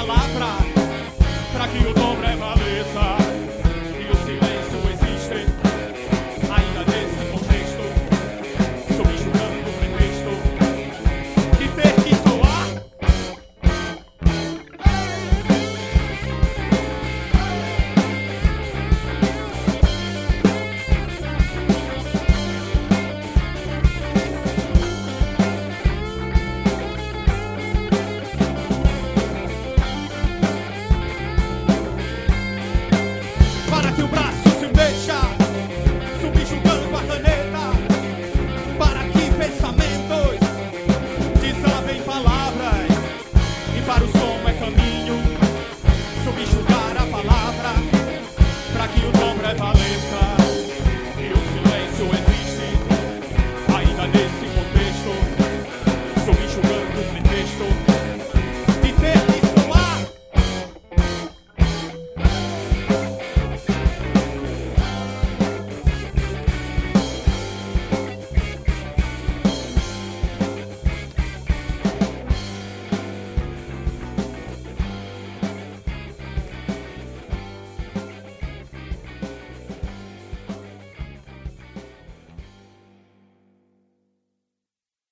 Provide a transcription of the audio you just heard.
palavra para que o dom breve aqui o braço.